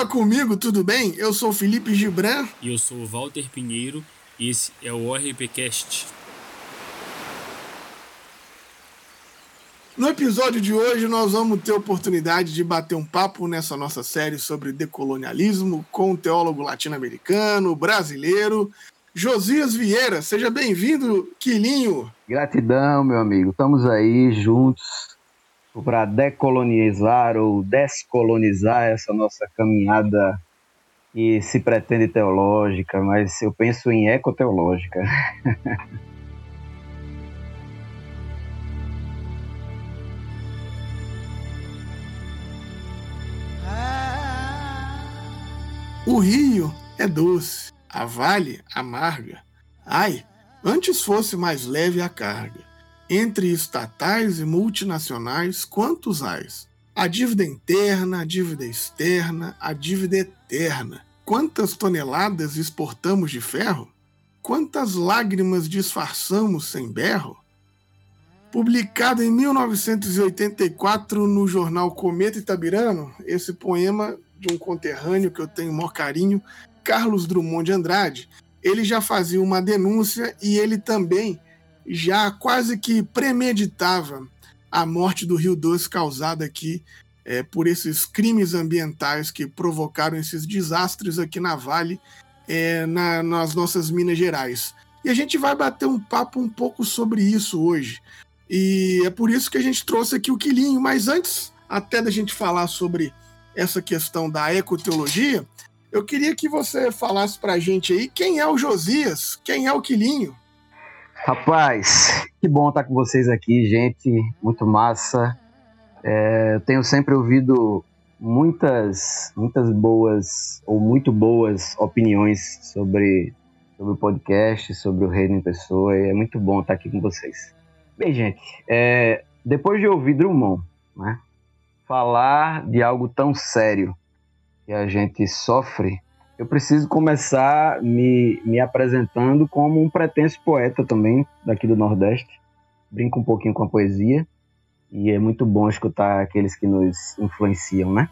Fala comigo, tudo bem? Eu sou Felipe Gibran. E eu sou Walter Pinheiro. E esse é o ORPcast. No episódio de hoje, nós vamos ter oportunidade de bater um papo nessa nossa série sobre decolonialismo com um teólogo latino-americano, brasileiro, Josias Vieira. Seja bem-vindo, Quilinho. Gratidão, meu amigo. Estamos aí juntos para decolonizar ou descolonizar essa nossa caminhada que se pretende teológica, mas eu penso em ecoteológica. O rio é doce, a vale amarga. Ai, antes fosse mais leve a carga. Entre estatais e multinacionais, quantos ais? A dívida interna, a dívida externa, a dívida eterna. Quantas toneladas exportamos de ferro? Quantas lágrimas disfarçamos sem berro? Publicado em 1984 no jornal Cometa Itabirano, esse poema de um conterrâneo que eu tenho o maior carinho, Carlos Drummond de Andrade, ele já fazia uma denúncia e ele também já quase que premeditava a morte do Rio Doce causada aqui é, por esses crimes ambientais que provocaram esses desastres aqui na Vale, é, na, nas nossas Minas Gerais. E a gente vai bater um papo um pouco sobre isso hoje. E é por isso que a gente trouxe aqui o Quilinho. Mas antes, até da gente falar sobre essa questão da ecoteologia, eu queria que você falasse para a gente aí quem é o Josias, quem é o Quilinho. Rapaz, que bom estar com vocês aqui, gente, muito massa. É, eu tenho sempre ouvido muitas, muitas boas ou muito boas opiniões sobre, sobre o podcast, sobre o Reino em Pessoa, e é muito bom estar aqui com vocês. Bem, gente, é, depois de ouvir Drummond, né, falar de algo tão sério que a gente sofre, eu preciso começar me, me apresentando como um pretenso poeta também daqui do Nordeste. Brinco um pouquinho com a poesia e é muito bom escutar aqueles que nos influenciam, né?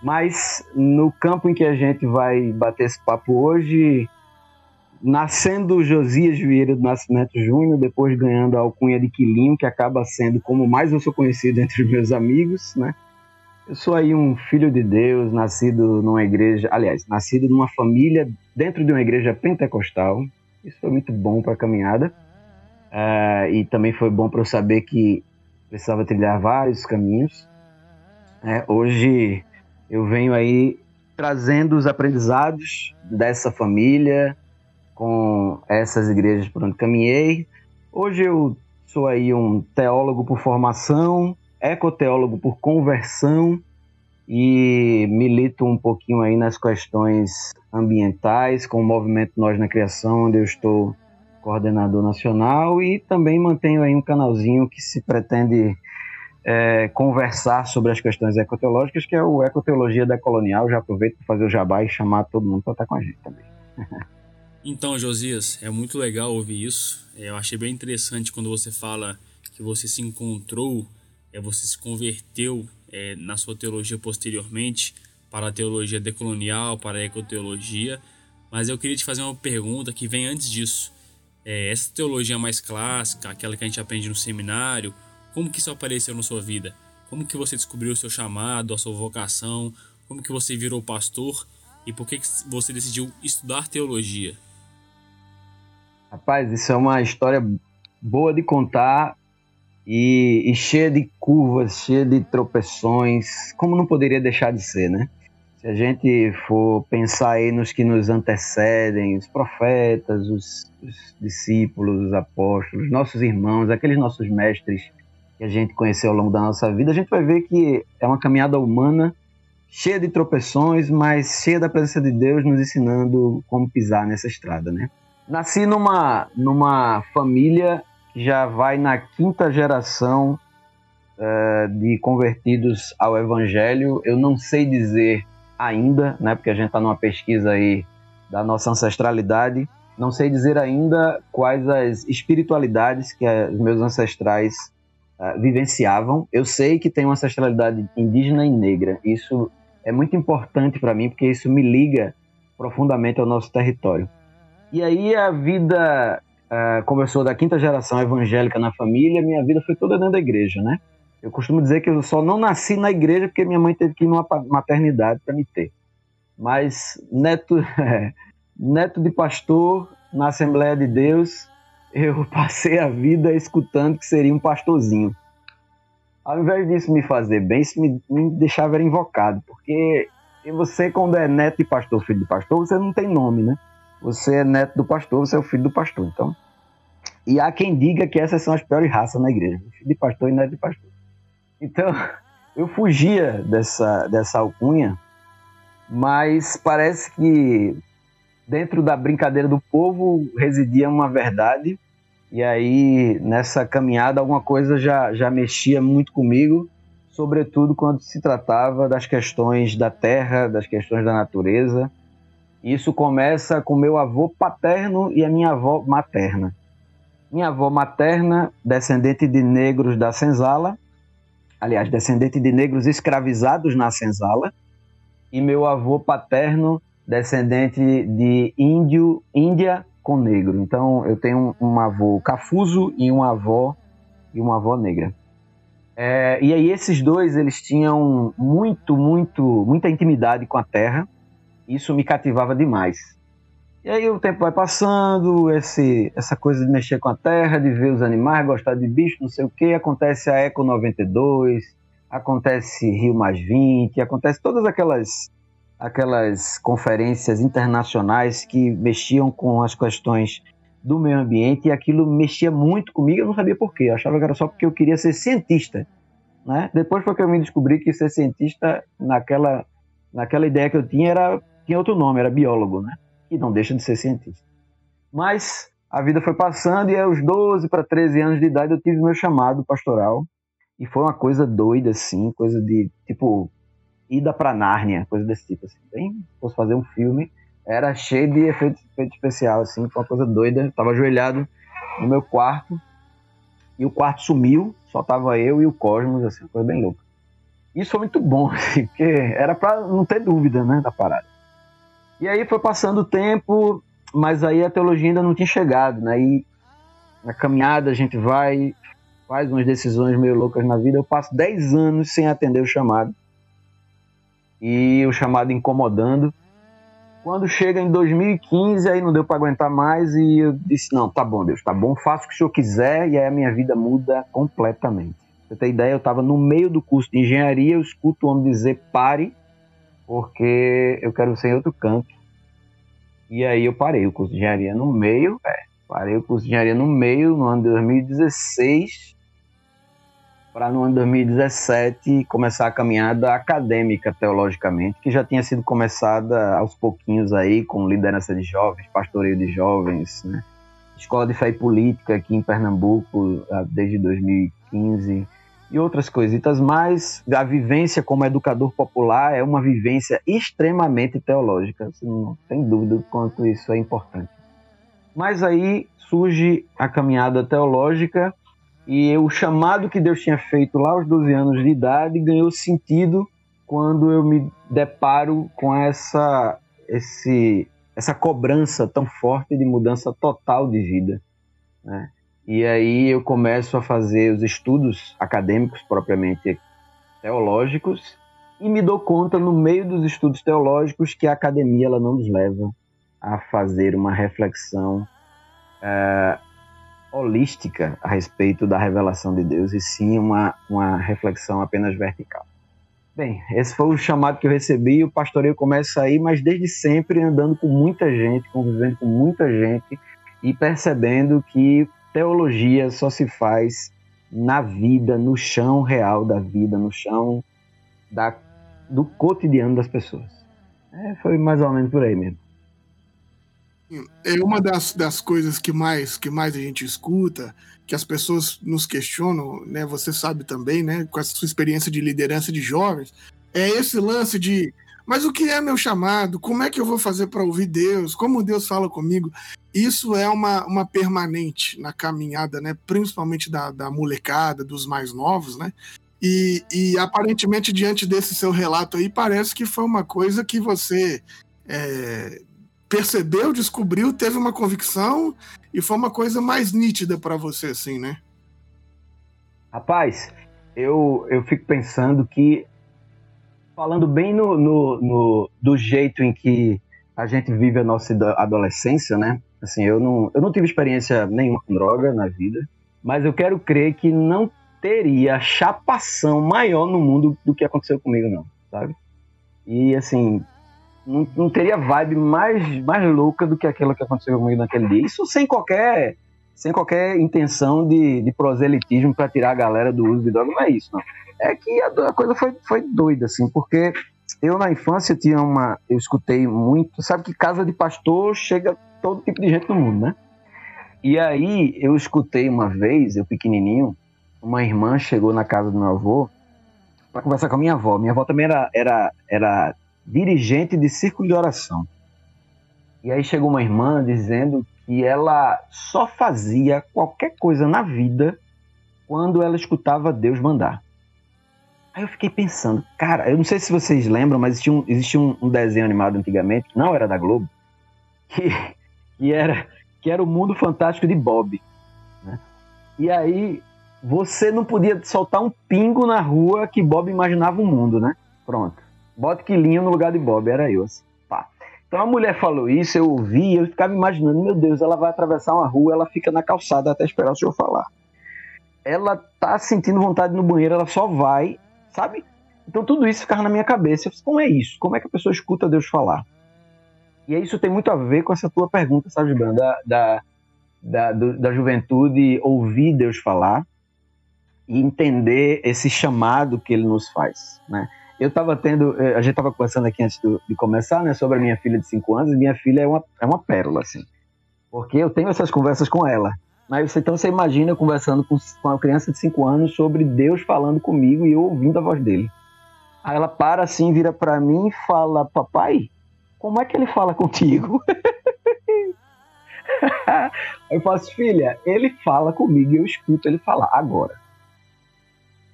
Mas no campo em que a gente vai bater esse papo hoje, nascendo Josias Vieira do Nascimento Júnior, depois ganhando a alcunha de Quilinho, que acaba sendo como mais eu sou conhecido entre os meus amigos, né? Eu sou aí um filho de Deus, nascido numa igreja, aliás, nascido numa família dentro de uma igreja pentecostal. Isso foi muito bom para a caminhada. Uh, e também foi bom para eu saber que precisava trilhar vários caminhos. É, hoje eu venho aí trazendo os aprendizados dessa família com essas igrejas por onde caminhei. Hoje eu sou aí um teólogo por formação, ecoteólogo por conversão e milito um pouquinho aí nas questões ambientais com o movimento Nós na Criação, onde eu estou coordenador nacional e também mantenho aí um canalzinho que se pretende é, conversar sobre as questões ecoteológicas, que é o Ecoteologia da Colonial. Já aproveito para fazer o jabá e chamar todo mundo para estar com a gente também. Então, Josias, é muito legal ouvir isso. É, eu achei bem interessante quando você fala que você se encontrou é, você se converteu é, na sua teologia posteriormente para a teologia decolonial, para a ecoteologia. Mas eu queria te fazer uma pergunta que vem antes disso. É, essa teologia mais clássica, aquela que a gente aprende no seminário, como que isso apareceu na sua vida? Como que você descobriu o seu chamado, a sua vocação? Como que você virou pastor? E por que, que você decidiu estudar teologia? Rapaz, isso é uma história boa de contar e, e cheia de curvas, cheia de tropeções, como não poderia deixar de ser, né? Se a gente for pensar aí nos que nos antecedem, os profetas, os, os discípulos, os apóstolos, nossos irmãos, aqueles nossos mestres que a gente conheceu ao longo da nossa vida, a gente vai ver que é uma caminhada humana cheia de tropeções, mas cheia da presença de Deus nos ensinando como pisar nessa estrada, né? Nasci numa, numa família já vai na quinta geração uh, de convertidos ao Evangelho. Eu não sei dizer ainda, né, porque a gente está numa pesquisa aí da nossa ancestralidade. Não sei dizer ainda quais as espiritualidades que os meus ancestrais uh, vivenciavam. Eu sei que tem uma ancestralidade indígena e negra. Isso é muito importante para mim, porque isso me liga profundamente ao nosso território. E aí a vida uh, começou da quinta geração evangélica na família, minha vida foi toda dentro da igreja, né? Eu costumo dizer que eu só não nasci na igreja porque minha mãe teve que ir numa maternidade para me ter. Mas neto, neto de pastor na Assembleia de Deus, eu passei a vida escutando que seria um pastorzinho. Ao invés disso me fazer bem, isso me, me deixava invocado, porque você, quando é neto de pastor, filho de pastor, você não tem nome, né? Você é neto do pastor, você é o filho do pastor. Então, e há quem diga que essas são as piores raças na igreja, filho de pastor e neto de pastor. Então, eu fugia dessa, dessa alcunha, mas parece que dentro da brincadeira do povo residia uma verdade, e aí nessa caminhada alguma coisa já, já mexia muito comigo, sobretudo quando se tratava das questões da terra, das questões da natureza. Isso começa com meu avô paterno e a minha avó materna. Minha avó materna, descendente de negros da senzala, aliás, descendente de negros escravizados na senzala, e meu avô paterno, descendente de índio, Índia com negro. Então, eu tenho um, avô cafuso e um avó e uma avó negra. É, e aí esses dois eles tinham muito, muito, muita intimidade com a terra. Isso me cativava demais. E aí o tempo vai passando, esse, essa coisa de mexer com a terra, de ver os animais, gostar de bicho, não sei o que, acontece a Eco 92, acontece Rio Mais 20, acontece todas aquelas aquelas conferências internacionais que mexiam com as questões do meio ambiente e aquilo mexia muito comigo, eu não sabia por quê, eu achava que era só porque eu queria ser cientista, né? Depois foi que eu me descobri que ser cientista naquela naquela ideia que eu tinha era tinha outro nome, era biólogo, né? que não deixa de ser cientista. Mas a vida foi passando e aos 12 para 13 anos de idade eu tive meu chamado pastoral e foi uma coisa doida assim, coisa de tipo ida para Nárnia, coisa desse tipo assim. Bem, fosse fazer um filme, era cheio de efeito, efeito especial assim, foi uma coisa doida. Eu tava ajoelhado no meu quarto e o quarto sumiu, só tava eu e o Cosmos assim, coisa bem louca. Isso foi muito bom, assim, porque era para não ter dúvida, né, da parada. E aí foi passando o tempo, mas aí a teologia ainda não tinha chegado, né? E na caminhada a gente vai, faz umas decisões meio loucas na vida. Eu passo 10 anos sem atender o chamado. E o chamado incomodando. Quando chega em 2015, aí não deu para aguentar mais e eu disse: Não, tá bom, Deus, tá bom, faço o que o senhor quiser. E aí a minha vida muda completamente. Pra você ter ideia, eu estava no meio do curso de engenharia, eu escuto o homem dizer: Pare, porque eu quero ser em outro canto. E aí eu parei o curso de engenharia no meio, é, parei o curso de engenharia no meio, no ano de 2016, para no ano de 2017 começar a caminhada acadêmica teologicamente, que já tinha sido começada aos pouquinhos aí, com liderança de jovens, pastoreio de jovens, né? Escola de Fé e Política aqui em Pernambuco ah, desde 2015, e outras coisitas, mas a vivência como educador popular é uma vivência extremamente teológica, você não tem dúvida quanto isso é importante. Mas aí surge a caminhada teológica e o chamado que Deus tinha feito lá aos 12 anos de idade ganhou sentido quando eu me deparo com essa, esse, essa cobrança tão forte de mudança total de vida. Né? E aí eu começo a fazer os estudos acadêmicos propriamente teológicos e me dou conta no meio dos estudos teológicos que a academia ela não nos leva a fazer uma reflexão é, holística a respeito da revelação de Deus e sim uma, uma reflexão apenas vertical. Bem, esse foi o chamado que eu recebi. O pastoreio começa aí, mas desde sempre andando com muita gente, convivendo com muita gente e percebendo que teologia só se faz na vida, no chão real da vida, no chão da, do cotidiano das pessoas. É, foi mais ou menos por aí mesmo. É uma das, das coisas que mais, que mais a gente escuta, que as pessoas nos questionam, né? Você sabe também, né? Com essa sua experiência de liderança de jovens, é esse lance de mas o que é meu chamado? Como é que eu vou fazer para ouvir Deus? Como Deus fala comigo? Isso é uma, uma permanente na caminhada, né? Principalmente da, da molecada, dos mais novos, né? E, e aparentemente, diante desse seu relato aí, parece que foi uma coisa que você é, percebeu, descobriu, teve uma convicção e foi uma coisa mais nítida para você, assim, né? Rapaz, eu, eu fico pensando que, falando bem no, no, no, do jeito em que a gente vive a nossa adolescência, né? Assim, eu não, eu não tive experiência nenhuma com droga na vida, mas eu quero crer que não teria chapação maior no mundo do que aconteceu comigo, não, sabe? E assim, não, não teria vibe mais, mais louca do que aquela que aconteceu comigo naquele dia. Isso sem qualquer sem qualquer intenção de, de proselitismo para tirar a galera do uso de droga, não é isso, não. É que a, a, coisa foi, foi doida, assim, porque eu na infância tinha uma. Eu escutei muito. Sabe que casa de pastor chega todo tipo de gente no mundo, né? E aí eu escutei uma vez, eu pequenininho, uma irmã chegou na casa do meu avô para conversar com a minha avó. Minha avó também era, era, era dirigente de círculo de oração. E aí chegou uma irmã dizendo que ela só fazia qualquer coisa na vida quando ela escutava Deus mandar. Aí eu fiquei pensando, cara, eu não sei se vocês lembram, mas existia um, existia um, um desenho animado antigamente, que não era da Globo, que, que, era, que era o Mundo Fantástico de Bob. Né? E aí você não podia soltar um pingo na rua que Bob imaginava o um mundo, né? Pronto. Bota quilinho no lugar de Bob, era eu. Assim. Então a mulher falou isso, eu ouvi, eu ficava imaginando, meu Deus, ela vai atravessar uma rua, ela fica na calçada até esperar o senhor falar. Ela tá sentindo vontade no banheiro, ela só vai, sabe? Então tudo isso ficava na minha cabeça. Eu falei, como é isso? Como é que a pessoa escuta Deus falar? E isso tem muito a ver com essa tua pergunta, sabe, Gibran? Da, da, da, do, da juventude ouvir Deus falar e entender esse chamado que ele nos faz, né? Eu estava tendo, eh, a gente estava conversando aqui antes do, de começar, né, sobre a minha filha de 5 anos, e minha filha é uma, é uma pérola, assim, porque eu tenho essas conversas com ela, mas então você imagina conversando com, com uma criança de 5 anos sobre Deus falando comigo e eu ouvindo a voz dele. Aí ela para assim, vira para mim e fala, papai, como é que ele fala contigo? eu faço, filha, ele fala comigo e eu escuto ele falar agora.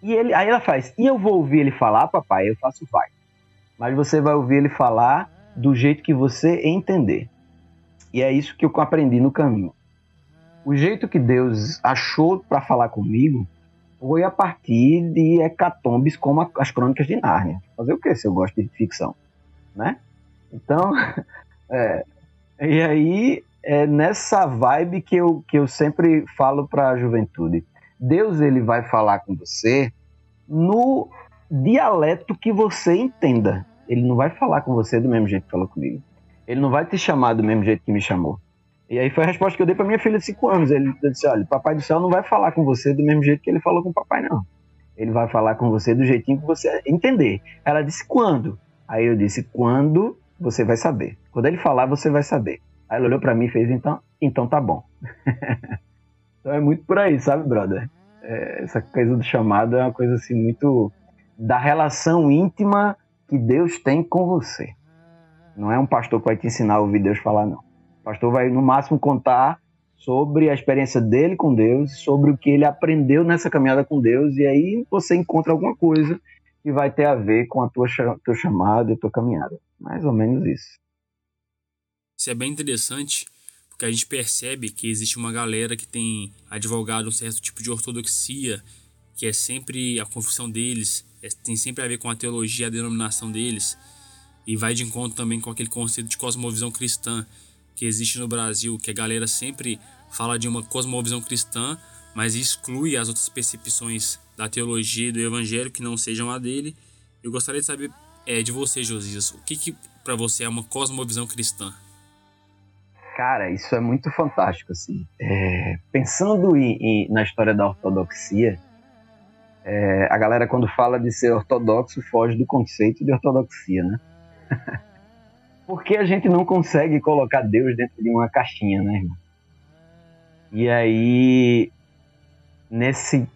E ele, aí ela faz, e eu vou ouvir ele falar, papai? Eu faço, vai. Mas você vai ouvir ele falar do jeito que você entender. E é isso que eu aprendi no caminho. O jeito que Deus achou para falar comigo foi a partir de hecatombes como as crônicas de Nárnia. Fazer o que se eu gosto de ficção, né? Então, é, e aí é nessa vibe que eu, que eu sempre falo para a juventude. Deus ele vai falar com você no dialeto que você entenda. Ele não vai falar com você do mesmo jeito que falou comigo. Ele não vai te chamar do mesmo jeito que me chamou. E aí foi a resposta que eu dei para minha filha de 5 anos. Ele disse: Olha, Papai do Céu não vai falar com você do mesmo jeito que ele falou com o papai, não. Ele vai falar com você do jeitinho que você entender. Ela disse: Quando? Aí eu disse: Quando você vai saber. Quando ele falar, você vai saber. Aí ela olhou para mim e fez: Então, então tá bom. Então é muito por aí, sabe, brother? É, essa coisa do chamado é uma coisa assim muito da relação íntima que Deus tem com você. Não é um pastor que vai te ensinar a ouvir Deus falar, não. O pastor vai, no máximo, contar sobre a experiência dele com Deus, sobre o que ele aprendeu nessa caminhada com Deus, e aí você encontra alguma coisa que vai ter a ver com a tua, teu chamado e a tua caminhada. Mais ou menos isso. Isso é bem interessante, porque a gente percebe que existe uma galera que tem advogado um certo tipo de ortodoxia, que é sempre a confissão deles, é, tem sempre a ver com a teologia, a denominação deles, e vai de encontro também com aquele conceito de cosmovisão cristã que existe no Brasil, que a galera sempre fala de uma cosmovisão cristã, mas exclui as outras percepções da teologia e do evangelho que não sejam a dele. Eu gostaria de saber é, de você, Josias, o que, que para você é uma cosmovisão cristã? Cara, isso é muito fantástico, assim. É, pensando em, em, na história da ortodoxia, é, a galera quando fala de ser ortodoxo foge do conceito de ortodoxia, né? Porque a gente não consegue colocar Deus dentro de uma caixinha, né, irmão? E aí, nesse,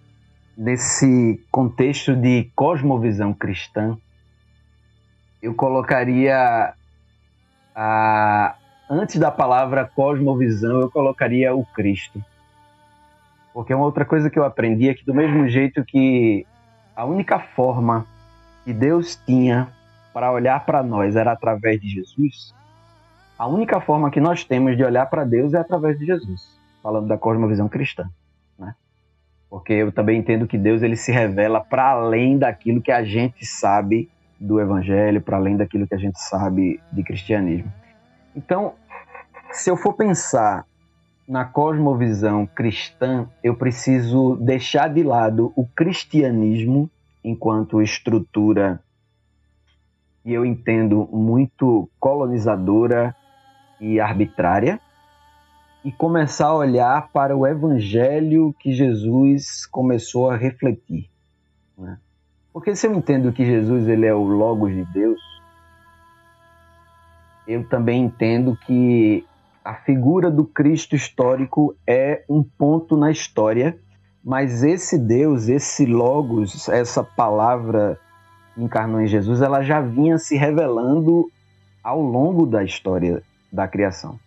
nesse contexto de cosmovisão cristã, eu colocaria a, antes da palavra cosmovisão, eu colocaria o Cristo. Porque uma outra coisa que eu aprendi é que, do mesmo jeito que a única forma que Deus tinha para olhar para nós era através de Jesus, a única forma que nós temos de olhar para Deus é através de Jesus, falando da cosmovisão cristã, né? Porque eu também entendo que Deus ele se revela para além daquilo que a gente sabe do evangelho, para além daquilo que a gente sabe de cristianismo. Então, se eu for pensar na cosmovisão cristã, eu preciso deixar de lado o cristianismo enquanto estrutura e eu entendo muito colonizadora e arbitrária e começar a olhar para o evangelho que Jesus começou a refletir. Né? Porque se eu entendo que Jesus ele é o Logos de Deus, eu também entendo que a figura do Cristo histórico é um ponto na história, mas esse Deus, esse Logos, essa palavra encarnou em Jesus, ela já vinha se revelando ao longo da história da criação.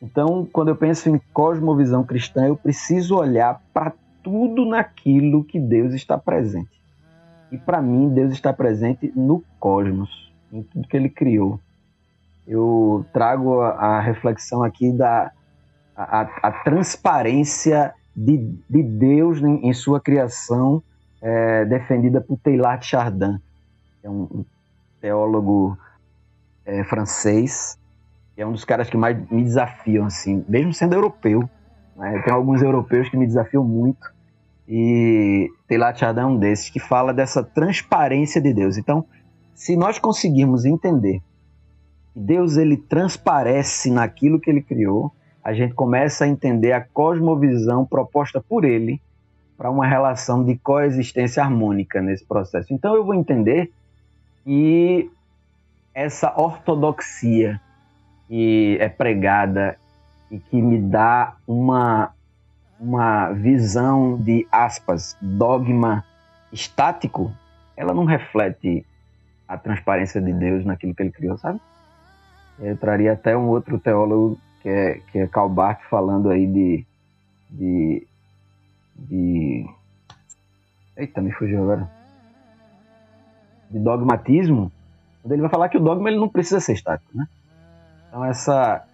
Então, quando eu penso em cosmovisão cristã, eu preciso olhar para tudo naquilo que Deus está presente. E para mim, Deus está presente no cosmos, em tudo que ele criou. Eu trago a, reflexão aqui da a, a transparência de, de, Deus em, em sua criação, é, defendida por Teilhard Chardin, que é um teólogo é, francês, é um dos caras que mais me desafiam, assim, mesmo sendo europeu. Né? Alguns europeus que me desafiam muito. E Teilhard Chardin é um desses, que fala dessa transparência de Deus. Então, se nós conseguirmos entender que Deus ele transparece naquilo que ele criou, a gente começa a entender a cosmovisão proposta por ele para uma relação de coexistência harmônica nesse processo. Então eu vou entender que essa ortodoxia que é pregada e que me dá uma, uma visão de, aspas, dogma estático, ela não reflete a transparência de Deus naquilo que ele criou, sabe? Eu traria até um outro teólogo, que é, que é Karl Barth, falando aí de, de, de... Eita, me fugiu agora. De dogmatismo, ele vai falar que o dogma ele não precisa ser estático, né? Então essa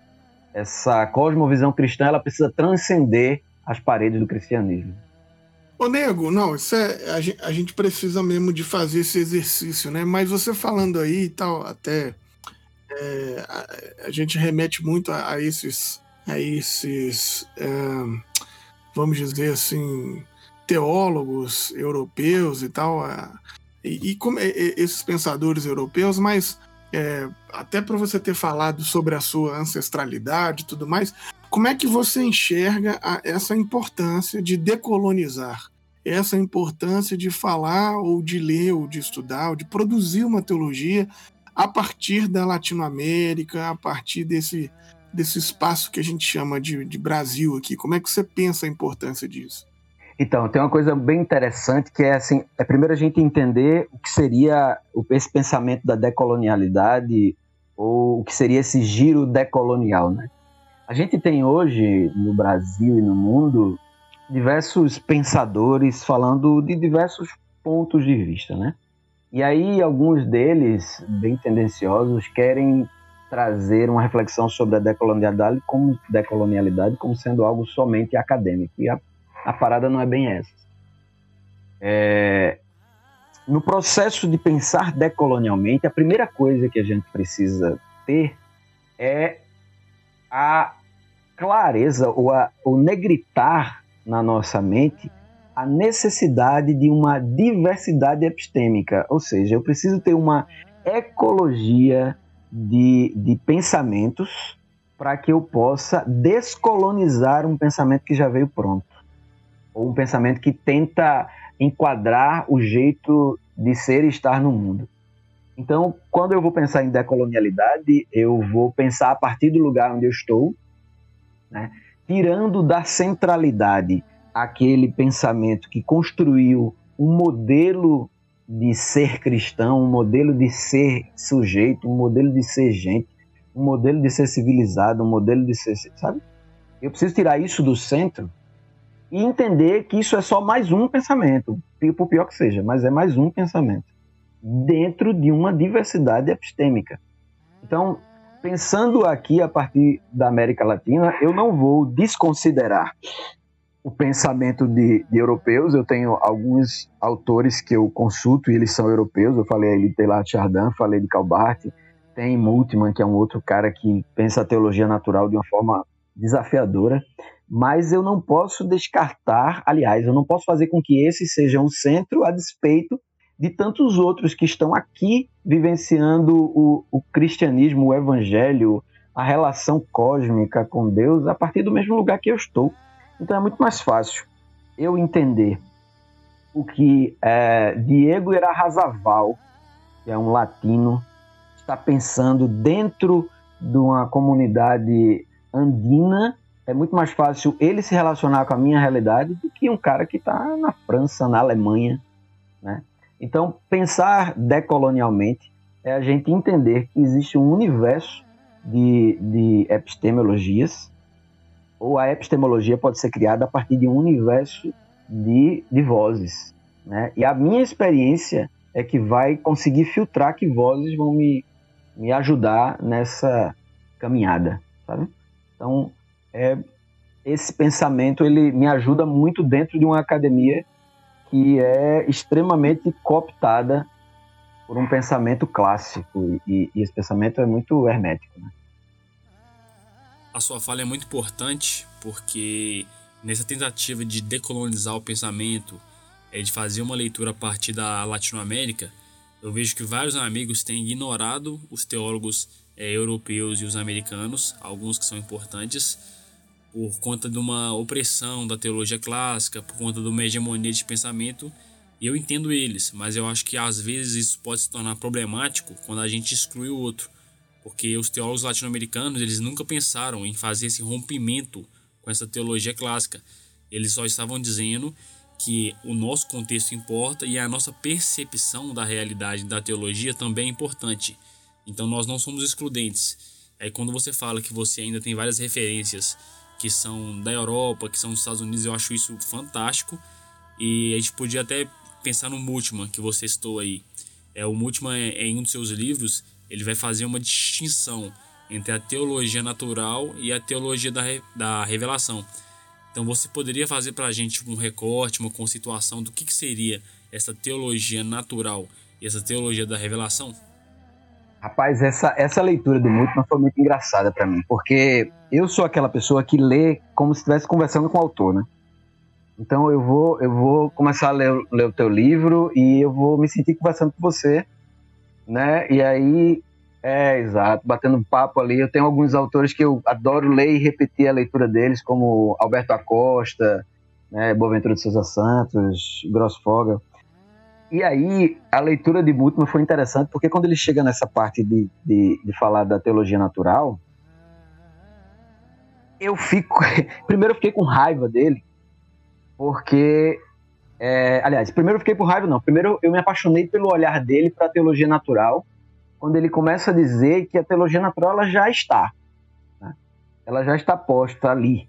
essa cosmovisão cristã ela precisa transcender as paredes do cristianismo. Ô nego, não, isso é a gente, a gente precisa mesmo de fazer esse exercício, né? Mas você falando aí e tal, até é, a, a, gente remete muito a, a esses a esses é, vamos dizer assim teólogos europeus e tal, a, e, e, como, esses pensadores europeus, mas é, até para você ter falado sobre a sua ancestralidade e tudo mais, como é que você enxerga a, essa importância de decolonizar? Essa importância de falar, ou de ler, ou de estudar, ou de produzir uma teologia a partir da Latinoamérica, a partir desse, desse espaço que a gente chama de, de Brasil aqui. Como é que você pensa a importância disso? Então, tem uma coisa bem interessante que é assim, é primeiro a gente entender o que seria esse pensamento da decolonialidade ou o que seria esse giro decolonial, né? A gente tem hoje no Brasil e no mundo diversos pensadores falando de diversos pontos de vista, né? E aí alguns deles, bem tendenciosos, querem trazer uma reflexão sobre a decolonialidade como decolonialidade como sendo algo somente acadêmico. E a a parada não é bem essa. É, no processo de pensar decolonialmente, a primeira coisa que a gente precisa ter é a clareza ou o negritar na nossa mente a necessidade de uma diversidade epistêmica, ou seja, eu preciso ter uma ecologia de, de pensamentos para que eu possa descolonizar um pensamento que já veio pronto ou um pensamento que tenta enquadrar o jeito de ser e estar no mundo. Então, quando eu vou pensar em decolonialidade, eu vou pensar a partir do lugar onde eu estou, né? tirando da centralidade aquele pensamento que construiu um modelo de ser cristão, um modelo de ser sujeito, um modelo de ser gente, um modelo de ser civilizado, um modelo de ser, sabe? Eu preciso tirar isso do centro e entender que isso é só mais um pensamento. por pior que seja, mas é mais um pensamento dentro de uma diversidade epistêmica. Então, pensando aqui a partir da América Latina, eu não vou desconsiderar o pensamento de, de, europeus. Eu tenho alguns autores que eu consulto e eles são europeus. Eu falei de Teilhard Chardin, falei de Calbart, tem Multman, que é um outro cara que pensa a teologia natural de uma forma desafiadora. Mas eu não posso descartar, aliás, eu não posso fazer com que esse seja o centro a despeito de tantos outros que estão aqui vivenciando o, o cristianismo, o evangelho, a relação cósmica com Deus a partir do mesmo lugar que eu estou. Então é muito mais fácil eu entender o que é, Diego Erahazaval, que é um latino, está pensando dentro de uma comunidade andina. É muito mais fácil ele se relacionar com a minha realidade do que um cara que está na França, na Alemanha, né? Então, pensar decolonialmente é a gente entender que existe um universo de, de epistemologias, ou a epistemologia pode ser criada a partir de um universo de, de vozes. Né? E a minha experiência é que vai conseguir filtrar que vozes vão me, me ajudar nessa caminhada, sabe? Então, é, esse pensamento ele me ajuda muito dentro de uma academia que é extremamente cooptada por um pensamento clássico e, e esse pensamento é muito hermético. Né? A sua fala é muito importante porque nessa tentativa de decolonizar o pensamento, é de fazer uma leitura a partir da Latinoamérica, eu vejo que vários amigos têm ignorado os teólogos é, europeus e os americanos, alguns que são importantes, por conta de uma opressão da teologia clássica, por conta de uma hegemonia de pensamento, e eu entendo eles, mas eu acho que às vezes isso pode se tornar problemático quando a gente exclui o outro, porque os teólogos latino-americanos eles nunca pensaram em fazer esse rompimento com essa teologia clássica. Eles só estavam dizendo que o nosso contexto importa e a nossa percepção da realidade da teologia também é importante. Então nós não somos excludentes. Aí quando você fala que você ainda tem várias referências que são da Europa, que são dos Estados Unidos, eu acho isso fantástico. E a gente podia até pensar no Multman, que você citou aí. É, o Multman, é, em um dos seus livros, ele vai fazer uma distinção entre a teologia natural e a teologia da, da revelação. Então você poderia fazer para a gente um recorte, uma conceituação do que, que seria essa teologia natural e essa teologia da revelação? Rapaz, essa, essa leitura do Multman foi muito engraçada para mim, porque eu sou aquela pessoa que lê como se estivesse conversando com o autor, né? Então eu vou, eu vou começar a ler, ler o teu livro e eu vou me sentir conversando com você, né? E aí, é, exato, batendo papo ali. Eu tenho alguns autores que eu adoro ler e repetir a leitura deles, como Alberto Acosta, né, Boaventura de Souza Santos, Grossfogel. E aí, a leitura de Bultmann foi interessante, porque quando ele chega nessa parte de, de, de falar da teologia natural, eu fico. Primeiro, eu fiquei com raiva dele, porque. É, aliás, primeiro eu fiquei com raiva, não. Primeiro, eu me apaixonei pelo olhar dele para a teologia natural, quando ele começa a dizer que a teologia natural ela já está. Né? Ela já está posta ali.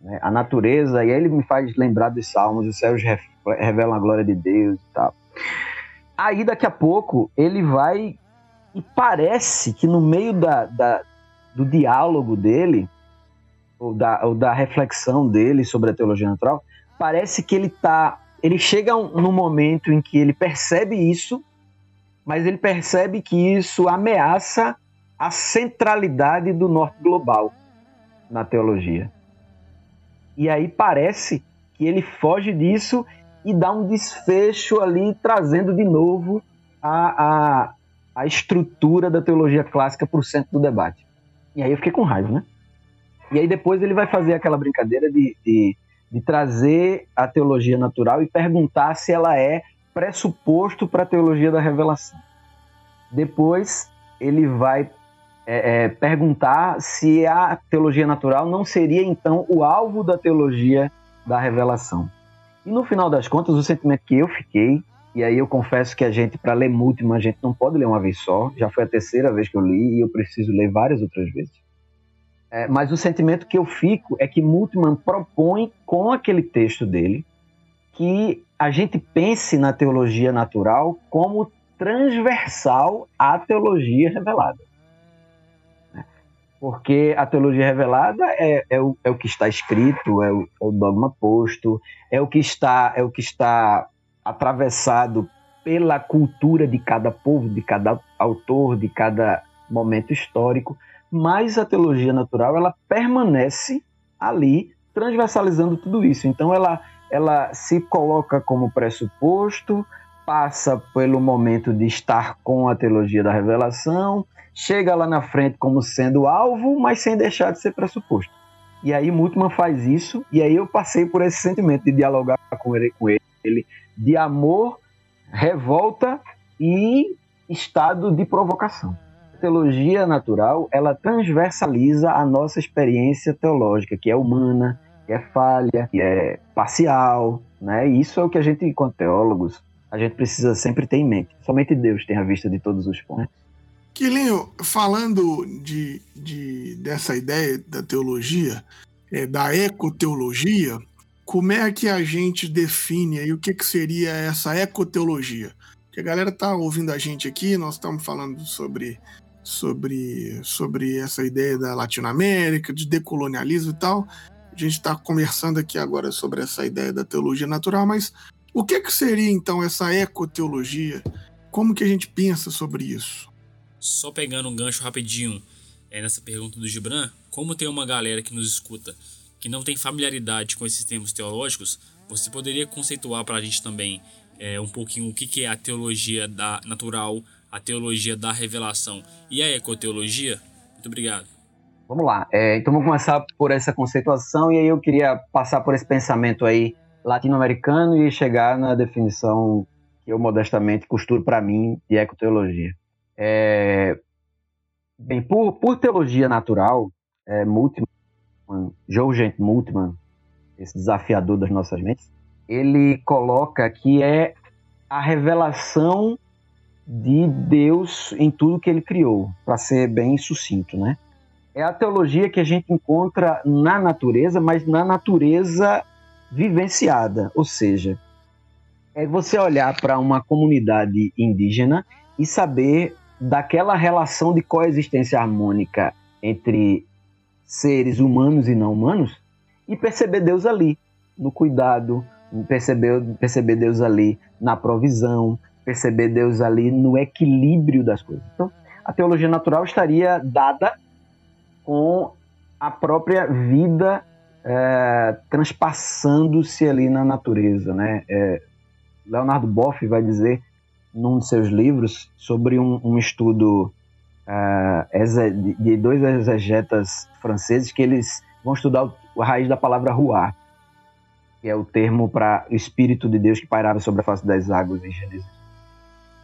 Né? A natureza, e aí ele me faz lembrar dos salmos: os céus revelam a glória de Deus e tal. Aí daqui a pouco ele vai e parece que no meio da, da do diálogo dele, ou da, ou da reflexão dele sobre a teologia natural, parece que ele tá. Ele chega no momento em que ele percebe isso, mas ele percebe que isso ameaça a centralidade do norte global na teologia. E aí parece que ele foge disso e dá um desfecho ali, trazendo de novo a, a, a estrutura da teologia clássica para o centro do debate. E aí eu fiquei com raiva, né? E aí depois ele vai fazer aquela brincadeira de, de, de trazer a teologia natural e perguntar se ela é pressuposto para a teologia da revelação. Depois ele vai é, é, perguntar se a teologia natural não seria então o alvo da teologia da revelação. E no final das contas, o sentimento que eu fiquei, e aí eu confesso que a gente, para ler Multiman, a gente não pode ler uma vez só, já foi a terceira vez que eu li e eu preciso ler várias outras vezes. É, mas o sentimento que eu fico é que Multiman propõe com aquele texto dele que a gente pense na teologia natural como transversal à teologia revelada. Porque a teologia revelada é, é, o, é o que está escrito, é o, é o dogma posto, é o que está, é o que está atravessado pela cultura de cada povo, de cada autor, de cada momento histórico, mas a teologia natural ela permanece ali transversalizando tudo isso. Então ela ela se coloca como pressuposto, passa pelo momento de estar com a teologia da revelação, chega lá na frente como sendo alvo, mas sem deixar de ser pressuposto. E aí Multman faz isso, e aí eu passei por esse sentimento de dialogar com ele, com ele de amor, revolta e estado de provocação. Teologia natural, ela transversaliza a nossa experiência teológica, que é humana, que é falha, que é parcial, né? E isso é o que a gente, enquanto teólogos, a gente precisa sempre ter em mente. Somente Deus tem a vista de todos os pontos. Quilinho, falando de, de, dessa ideia da teologia, é, da ecoteologia, como é que a gente define aí o que, que seria essa ecoteologia? Porque a galera tá ouvindo a gente aqui, nós estamos falando sobre, sobre, sobre essa ideia da Latinoamérica, de decolonialismo e tal. A gente está conversando aqui agora sobre essa ideia da teologia natural, mas o que, que seria então essa ecoteologia? Como que a gente pensa sobre isso? Só pegando um gancho rapidinho é, nessa pergunta do Gibran, como tem uma galera que nos escuta que não tem familiaridade com esses termos teológicos, você poderia conceituar para a gente também é, um pouquinho o que, que é a teologia da natural, a teologia da revelação e a ecoteologia? Muito obrigado. Vamos lá. É, então vamos começar por essa conceituação e aí eu queria passar por esse pensamento aí latino-americano e chegar na definição que eu modestamente costuro para mim de ecoteologia. É, bem, por, por teologia natural, é, Multman, Jurgen Multman, esse desafiador das nossas mentes, ele coloca que é a revelação de Deus em tudo que ele criou, para ser bem sucinto, né? é a teologia que a gente encontra na natureza, mas na natureza vivenciada, ou seja, é você olhar para uma comunidade indígena e saber daquela relação de coexistência harmônica entre seres humanos e não humanos e perceber Deus ali, no cuidado, perceber, perceber Deus ali na provisão, perceber Deus ali no equilíbrio das coisas. Então, a teologia natural estaria dada com a própria vida é, transpassando-se ali na natureza. Né? É, Leonardo Boff vai dizer num de seus livros sobre um, um estudo é, de dois exegetas franceses que eles vão estudar a raiz da palavra ruar, que é o termo para o Espírito de Deus que pairava sobre a face das águas em Gênesis.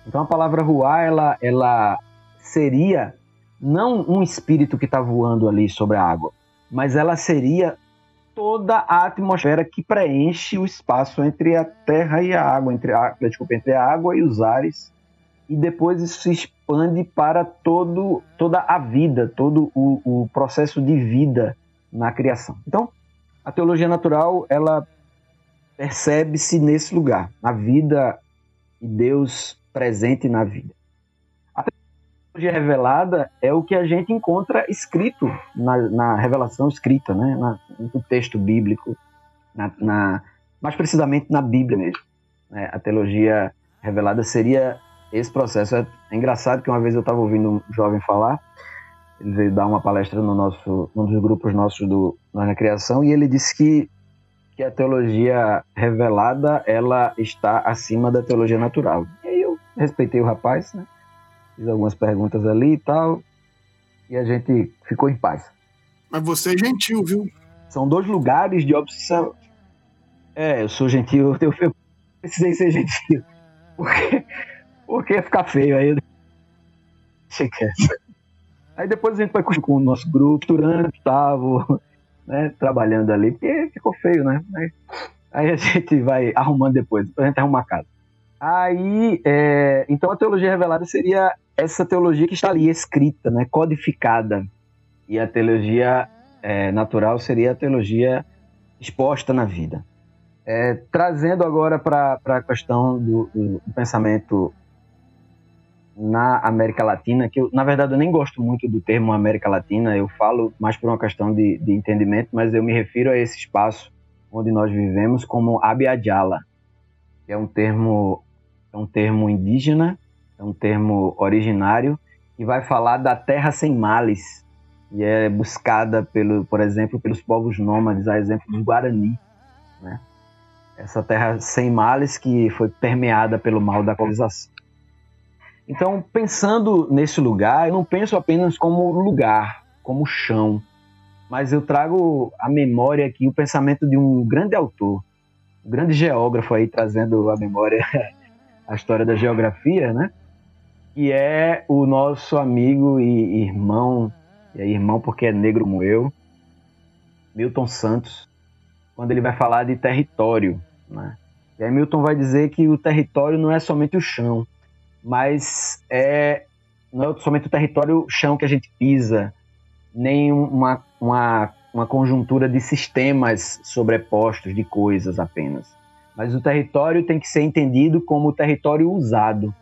Então a palavra ruar, ela, ela seria não um espírito que está voando ali sobre a água, mas ela seria toda a atmosfera que preenche o espaço entre a terra e a água, entre a, desculpa, entre a água e os ares, e depois isso se expande para todo, toda a vida, todo o, o processo de vida na criação. Então, a teologia natural ela percebe-se nesse lugar, na vida e Deus presente na vida teologia revelada é o que a gente encontra escrito na, na revelação escrita, né? Na, no texto bíblico, na, na, mais precisamente na Bíblia mesmo. Né? A teologia revelada seria esse processo. É, engraçado que uma vez eu estava ouvindo um jovem falar, ele veio dar uma palestra no nosso, num dos grupos nossos do, na Recreação, e ele disse que, que a teologia revelada ela está acima da teologia natural. Respeitei o rapaz, né? fiz algumas perguntas ali e tal, e a gente ficou em paz. Mas você é gentil, viu? São dois lugares de obsessão. É, eu sou gentil, eu, eu precisei ser gentil. Porque, porque ia ficar feio aí. Achei que Aí depois a gente vai com o nosso grupo, durante, tava, né, trabalhando ali, porque ficou feio, né? Aí, aí a gente vai arrumando depois, depois a gente arruma a casa. Aí, é, então a teologia revelada seria essa teologia que está ali escrita, né, codificada. E a teologia é, natural seria a teologia exposta na vida. É, trazendo agora para a questão do, do, do, pensamento na América Latina, que eu, na verdade eu nem gosto muito do termo América Latina, eu falo mais por uma questão de, de entendimento, mas eu me refiro a esse espaço onde nós vivemos como Abiadjala, que é um termo, é um termo indígena, é um termo originário, que vai falar da terra sem males, e é buscada, pelo, por exemplo, pelos povos nômades, a exemplo do Guarani, né? Essa terra sem males que foi permeada pelo mal da colonização. Então, pensando nesse lugar, eu não penso apenas como lugar, como chão, mas eu trago à memória aqui o pensamento de um grande autor, um grande geógrafo aí trazendo à memória a história da geografia, né? Que é o nosso amigo e irmão, e é irmão porque é negro como eu, Milton Santos, quando ele vai falar de território, né? E aí Milton vai dizer que o território não é somente o chão, mas é não é somente o território, o chão que a gente pisa, nem uma, uma, uma conjuntura de sistemas sobrepostos de coisas apenas. Mas o território tem que ser entendido como o território usado.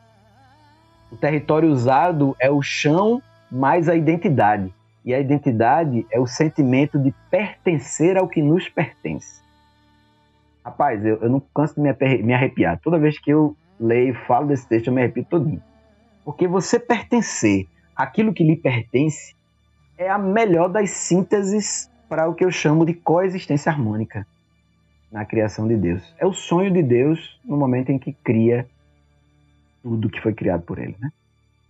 O território usado é o chão mais a identidade. E a identidade é o sentimento de pertencer ao que nos pertence. Rapaz, eu, eu não canso de me, arrepiar. Toda vez que eu leio, falo desse texto, eu me arrepio todinho. Porque você pertencer àquilo que lhe pertence é a melhor das sínteses para o que eu chamo de coexistência harmônica na criação de Deus. É o sonho de Deus no momento em que cria tudo que foi criado por ele, né?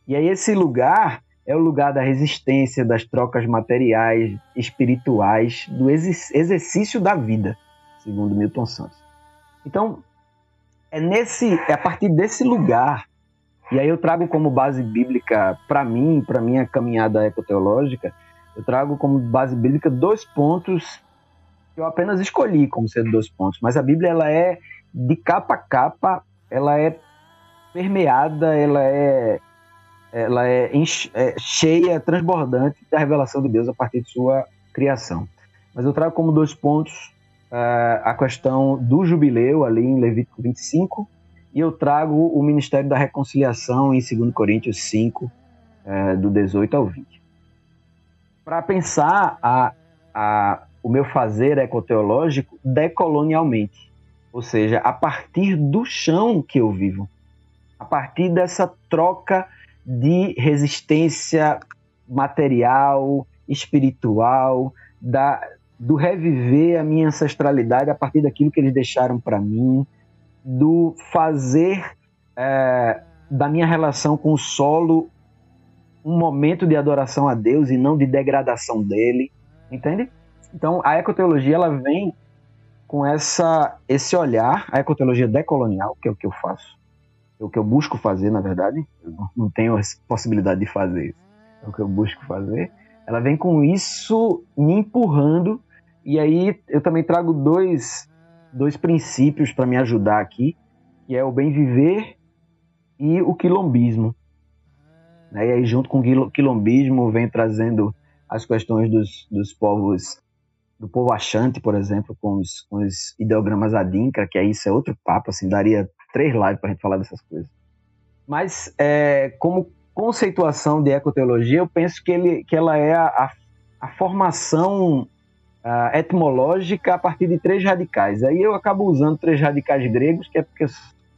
E aí esse lugar é o lugar da resistência, das trocas materiais, espirituais, do exercício da vida, segundo Milton Santos. Então, é nesse, é a partir desse lugar, e aí eu trago como base bíblica para mim, para minha caminhada ecoteológica, eu trago como base bíblica dois pontos eu apenas escolhi como sendo dois pontos, mas a Bíblia ela é de capa a capa, ela é permeada, ela é ela é, é cheia, transbordante da revelação de Deus a partir de sua criação. Mas eu trago como dois pontos uh, a questão do jubileu, ali em Levítico 25, e eu trago o ministério da reconciliação em 2 Coríntios 5, uh, eh, do 18 ao 20. Para pensar a, a, o meu fazer ecoteológico decolonialmente, ou seja, a partir do chão que eu vivo, a partir dessa troca de resistência material, espiritual, da, do reviver a minha ancestralidade a partir daquilo que eles deixaram para mim, do fazer é, da minha relação com o solo um momento de adoração a Deus e não de degradação dele, entende? Então a ecoteologia ela vem com essa esse olhar, a ecoteologia decolonial, que é o que eu faço, é o que eu busco fazer, na verdade, eu não tenho a possibilidade de fazer isso, é o que eu busco fazer. Ela vem com isso me empurrando e aí eu também trago dois, dois princípios para me ajudar aqui, que é o bem viver e o quilombismo. Né? E aí junto com o quilombismo vem trazendo as questões dos, dos povos, do povo achante, por exemplo, com os, com os ideogramas Adinka, que aí isso é outro papo, assim, daria três lives para a gente falar dessas coisas. Mas é, como conceituação de ecoteologia, eu penso que, ele, que ela é a, a formação etimológica a partir de três radicais. Aí eu acabo usando três radicais gregos, que é porque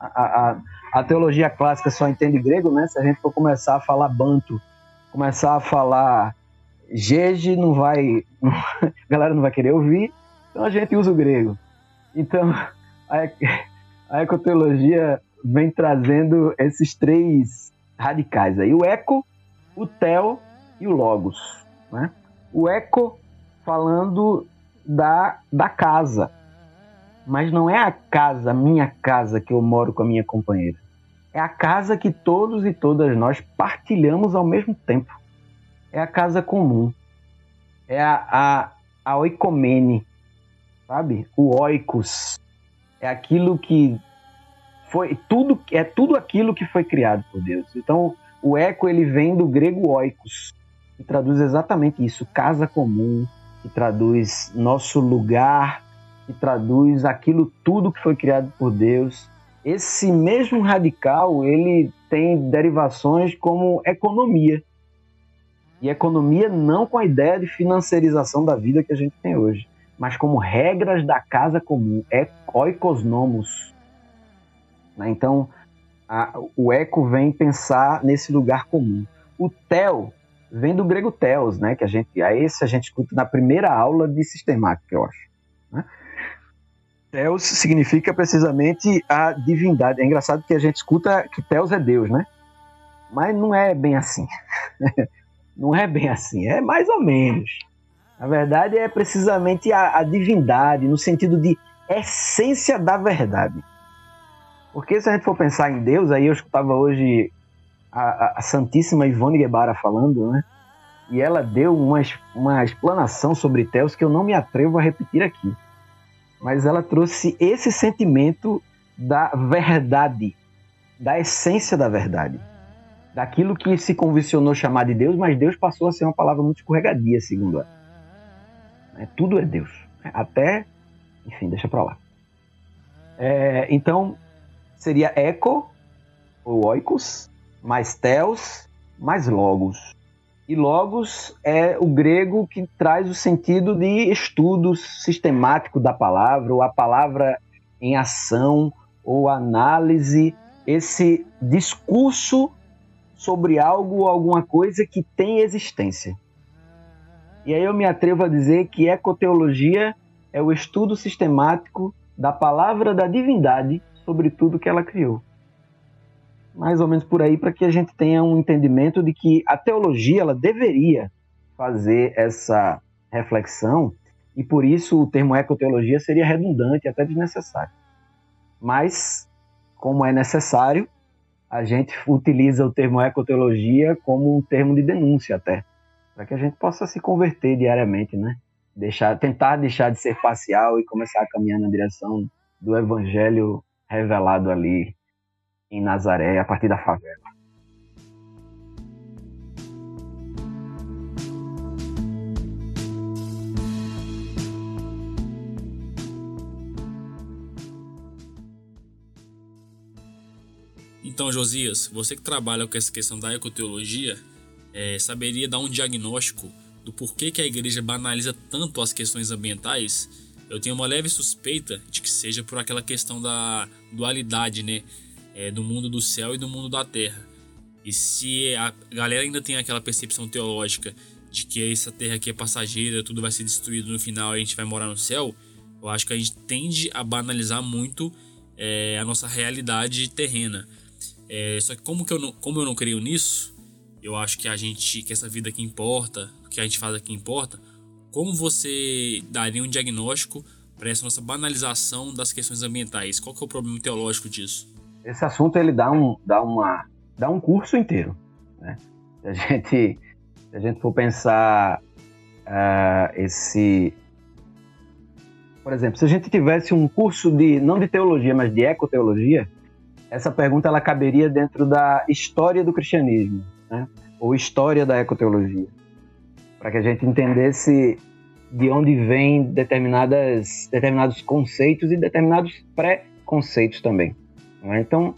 a, a, a teologia clássica só entende grego, né? Se a gente for começar a falar banto, começar a falar Gege, não vai. a galera não vai querer ouvir, então a gente usa o grego. Então, a, a ecoteologia vem trazendo esses três radicais aí: o eco, o tel e o logos. Né? O eco falando da, da casa. Mas não é a casa, minha casa, que eu moro com a minha companheira. É a casa que todos e todas nós partilhamos ao mesmo tempo. É a casa comum. É a, a, a oikomene, sabe? O oikos. É aquilo que foi tudo é tudo aquilo que foi criado por Deus. Então, o eco ele vem do grego oikos, que traduz exatamente isso, casa comum, que traduz nosso lugar, que traduz aquilo tudo que foi criado por Deus. Esse mesmo radical, ele tem derivações como economia. E economia não com a ideia de financiarização da vida que a gente tem hoje, mas como regras da casa comum, é oikosnomos. Né? Então, a, o eco vem pensar nesse lugar comum. O tel vem do grego teos, né? Que a gente, a esse a gente escuta na primeira aula de sistemática, eu acho. Né? Teos significa precisamente a divindade. É engraçado que a gente escuta que Teos é Deus, né? Mas não é bem assim. não é bem assim. É mais ou menos. Na verdade, é precisamente a, a divindade, no sentido de essência da verdade. Porque se a gente for pensar em Deus, aí eu escutava hoje a, a Santíssima Ivone Guevara falando, né? E ela deu uma, uma explanação sobre Teos que eu não me atrevo a repetir aqui. Mas ela trouxe esse sentimento da verdade, da essência da verdade. Daquilo que se convencionou chamar de Deus, mas Deus passou a ser uma palavra muito escorregadia, segundo ela. É, tudo é Deus. Até, enfim, deixa pra lá. É, então, seria eco, ou oikos, mais teos, mais logos. E logos é o grego que traz o sentido de estudo sistemático da palavra, ou a palavra em ação, ou análise, esse discurso sobre algo ou alguma coisa que tem existência. E aí eu me atrevo a dizer que ecoteologia é o estudo sistemático da palavra da divindade sobre tudo que ela criou mais ou menos por aí para que a gente tenha um entendimento de que a teologia ela deveria fazer essa reflexão e por isso o termo ecoteologia seria redundante até desnecessário. Mas como é necessário, a gente utiliza o termo ecoteologia como um termo de denúncia até, para que a gente possa se converter diariamente, né? Deixar, tentar deixar de ser parcial e começar a caminhar na direção do evangelho revelado ali em Nazaré, a partir da favela. Então, Josias, você que trabalha com essa questão da ecoteologia, é, saberia dar um diagnóstico do porquê que a igreja banaliza tanto as questões ambientais? Eu tenho uma leve suspeita de que seja por aquela questão da dualidade, né? é, do mundo do céu e do mundo da terra. E se a galera ainda tem aquela percepção teológica de que essa terra aqui é passageira, tudo vai ser destruído no final e a gente vai morar no céu, eu acho que a gente tende a banalizar muito é, a nossa realidade terrena. É, só que como, que eu não, como eu não creio nisso, eu acho que a gente, que essa vida aqui importa, o que a gente faz aqui importa, como você daria um diagnóstico para essa nossa banalização das questões ambientais? Qual que é o problema teológico disso? esse assunto ele dá um, dá uma, dá um curso inteiro. Né? Se a gente, se a gente for pensar uh, esse, por exemplo, se a gente tivesse um curso de não de teologia, mas de ecoteologia, essa pergunta ela caberia dentro da história do cristianismo, né? ou história da ecoteologia, para que a gente entendesse de onde vêm determinados conceitos e determinados pré-conceitos também. Né? Então,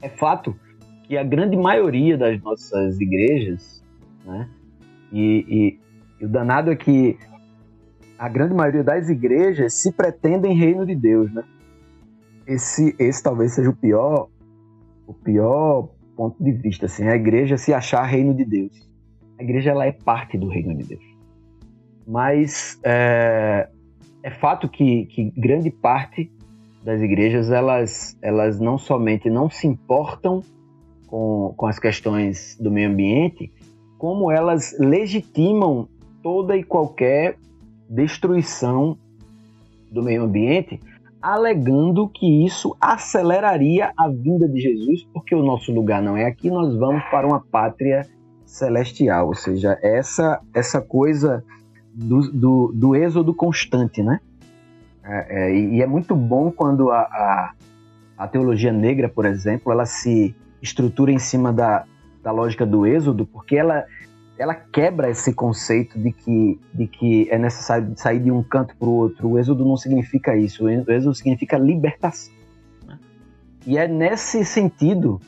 é fato que a grande maioria das nossas igrejas, né? e, e, e o danado é que a grande maioria das igrejas se pretendem reino de Deus, né? Esse, esse talvez seja o pior, o pior ponto de vista, assim, a igreja se achar reino de Deus. A igreja ela é parte do reino de Deus, mas é, é fato que, que grande parte das igrejas, elas, elas não somente não se importam com, com as questões do meio ambiente, como elas legitimam toda e qualquer destruição do meio ambiente, alegando que isso aceleraria a vinda de Jesus, porque o nosso lugar não é aqui, nós vamos para uma pátria celestial, ou seja, essa essa coisa do, do, do êxodo constante, né? É, é, e é muito bom quando a, a, a, teologia negra, por exemplo, ela se estrutura em cima da, da lógica do êxodo, porque ela ela quebra esse conceito de que, de que é necessário sair de um canto para o outro. O êxodo não significa isso. O êxodo significa libertação. E é nesse sentido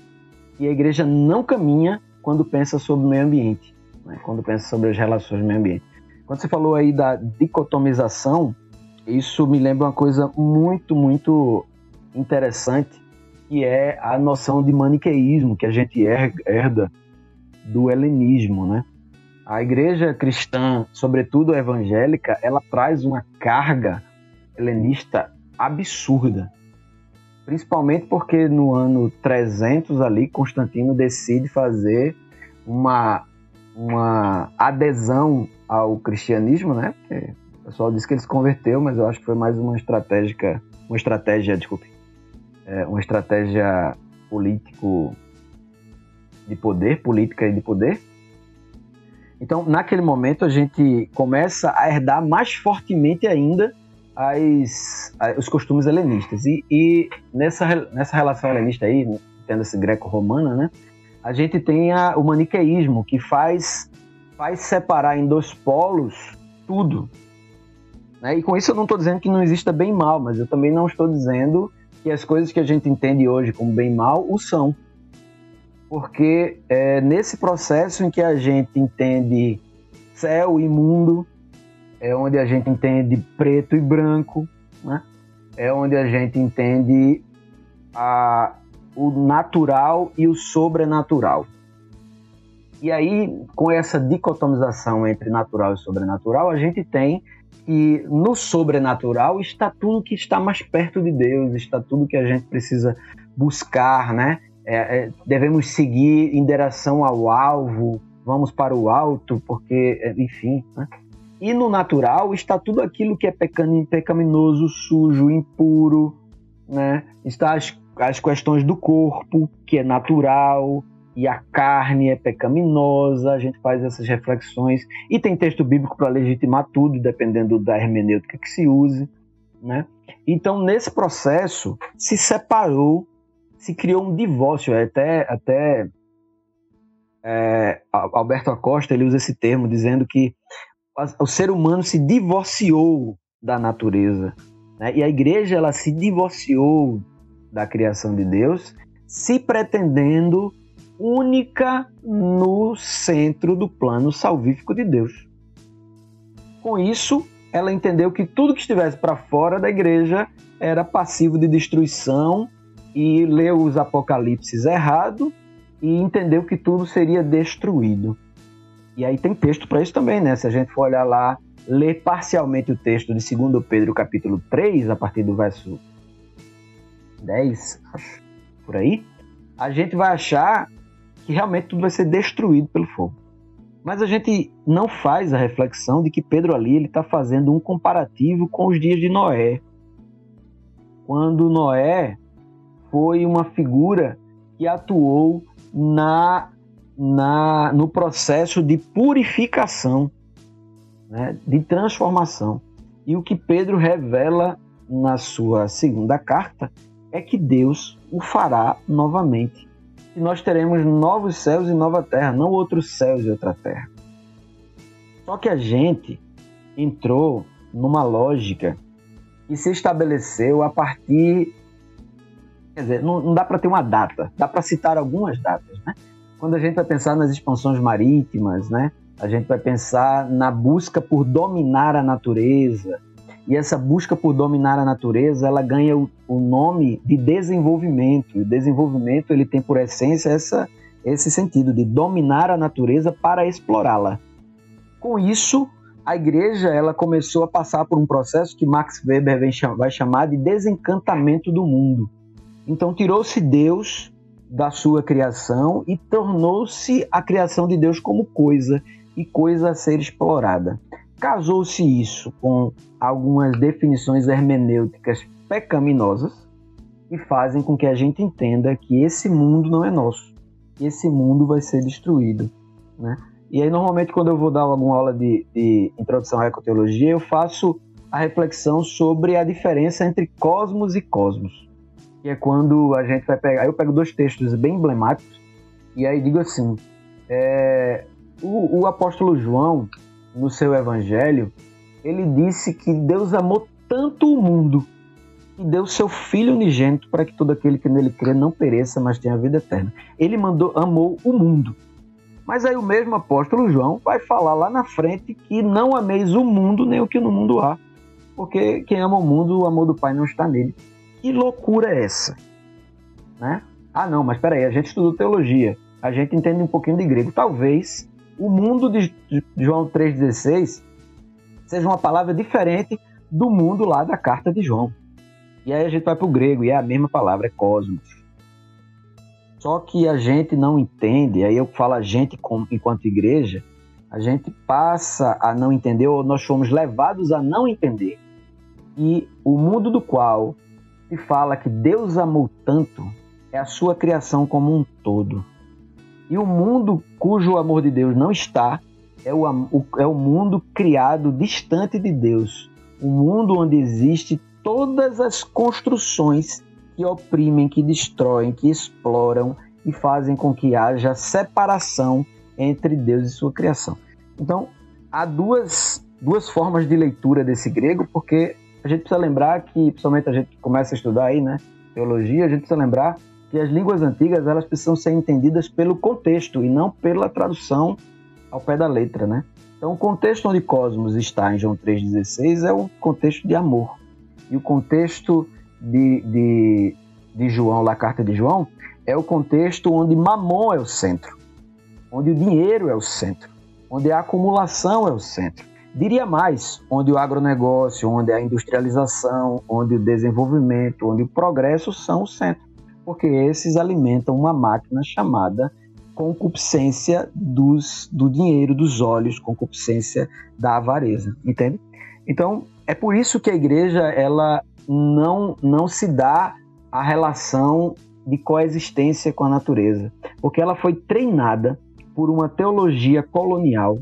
que a igreja não caminha quando pensa sobre o meio ambiente, né? quando pensa sobre as relações do meio ambiente. Quando você falou aí da dicotomização, isso me lembra uma coisa muito, muito interessante, que é a noção de maniqueísmo que a gente herda do helenismo, né? A igreja cristã, sobretudo evangélica, ela traz uma carga helenista absurda. Principalmente porque no ano 300 ali, Constantino decide fazer uma, uma adesão ao cristianismo, né? Porque o pessoal disse que ele se converteu, mas eu acho que foi mais uma estratégia, uma estratégia, desculpe, é, uma estratégia político de poder, política e de poder. Então, naquele momento, a gente começa a herdar mais fortemente ainda as, os costumes helenistas. E, e, nessa, nessa relação helenista aí, entenda-se greco-romana, né? A gente tem a, o maniqueísmo, que faz, faz separar em dois polos tudo. Né? E com isso eu não estou dizendo que não exista bem e mal, mas eu também não estou dizendo que as coisas que a gente entende hoje como bem e mal o são porque é nesse processo em que a gente entende céu e mundo, é onde a gente entende preto e branco, né? é onde a gente entende a, o natural e o sobrenatural. E aí, com essa dicotomização entre natural e sobrenatural, a gente tem que no sobrenatural está tudo que está mais perto de Deus, está tudo que a gente precisa buscar, né? É, é, devemos seguir em direção ao alvo, vamos para o alto, porque, é, enfim. Né? E no natural está tudo aquilo que é pecaminoso, sujo, impuro, né? Está as, as questões do corpo, que é natural, e a carne é pecaminosa, a gente faz essas reflexões. E tem texto bíblico para legitimar tudo, dependendo da hermenêutica que se use. Né? Então, nesse processo, se separou se criou um divórcio, é até, até é, Alberto Acosta ele usa esse termo dizendo que o ser humano se divorciou da natureza, né? e a igreja ela se divorciou da criação de Deus, se pretendendo única no centro do plano salvífico de Deus. Com isso, ela entendeu que tudo que estivesse para fora da igreja era passivo de destruição e leu os apocalipses errado e entendeu que tudo seria destruído. E aí tem texto para isso também, né? Se a gente for olhar lá, ler parcialmente o texto de 2 Pedro capítulo 3, a partir do verso 10, acho, por aí, a gente vai achar que realmente tudo vai ser destruído pelo fogo. Mas a gente não faz a reflexão de que Pedro ali ele está fazendo um comparativo com os dias de Noé. Quando Noé foi uma figura que atuou na, na, no processo de purificação, né, de transformação. E o que Pedro revela na sua segunda carta é que Deus o fará novamente. E nós teremos novos céus e nova terra, não outros céus e outra terra. Só que a gente entrou numa lógica que se estabeleceu a partir Quer dizer, não, não dá para ter uma data, dá para citar algumas datas, né? Quando a gente vai pensar nas expansões marítimas, né? A gente vai pensar na busca por dominar a natureza. E essa busca por dominar a natureza, ela ganha o, o nome de desenvolvimento. E o desenvolvimento, ele tem por essência essa, esse sentido de dominar a natureza para explorá-la. Com isso, a igreja ela começou a passar por um processo que Max Weber vai chamar de desencantamento do mundo. Então tirou-se Deus da sua criação e tornou-se a criação de Deus como coisa e coisa a ser explorada. Casou-se isso com algumas definições hermenêuticas pecaminosas que fazem com que a gente entenda que esse mundo não é nosso, esse mundo vai ser destruído, né? E aí normalmente quando eu vou dar alguma aula de, de introdução à ecoteologia eu faço a reflexão sobre a diferença entre cosmos e cosmos que é quando a gente vai pegar. Eu pego dois textos bem emblemáticos e aí digo assim: é, O, o apóstolo João, no seu evangelho, ele disse que Deus amou tanto o mundo que deu seu filho unigênito para que todo aquele que nele crê não pereça, mas tenha vida eterna. Ele mandou, amou o mundo. Mas aí o mesmo apóstolo João vai falar lá na frente que não ameis o mundo nem o que no mundo há, porque quem ama o mundo, o amor do Pai não está nele. Que loucura é essa? Né? Ah, não, mas peraí, a gente estudou teologia, a gente entende um pouquinho de grego. Talvez o mundo de João 3,16 seja uma palavra diferente do mundo lá da carta de João. E aí a gente vai para o grego e é a mesma palavra, é cosmos. Só que a gente não entende, aí eu falo a gente como, enquanto igreja, a gente passa a não entender, ou nós fomos levados a não entender. E o mundo do qual se fala que Deus amou tanto é a sua criação como um todo. E o mundo cujo amor de Deus não está é o, é o mundo criado distante de Deus. O mundo onde existe todas as construções que oprimem, que destroem, que exploram e fazem com que haja separação entre Deus e sua criação. Então, há duas, duas formas de leitura desse grego, porque a gente precisa lembrar que, principalmente a gente que começa a estudar aí, né, teologia, a gente precisa lembrar que as línguas antigas elas precisam ser entendidas pelo contexto e não pela tradução ao pé da letra, né? Então, o contexto onde Cosmos está em João 3,16 é o contexto de amor. E o contexto de, de, de João, lá, carta de João, é o contexto onde Mamon é o centro, onde o dinheiro é o centro, onde a acumulação é o centro. Diria mais, onde o agronegócio, onde a industrialização, onde o desenvolvimento, onde o progresso são o centro, porque esses alimentam uma máquina chamada concupiscência dos, do dinheiro, dos olhos, concupiscência da avareza, entende? Então, é por isso que a igreja ela não, não se dá a relação de coexistência com a natureza, porque ela foi treinada por uma teologia colonial,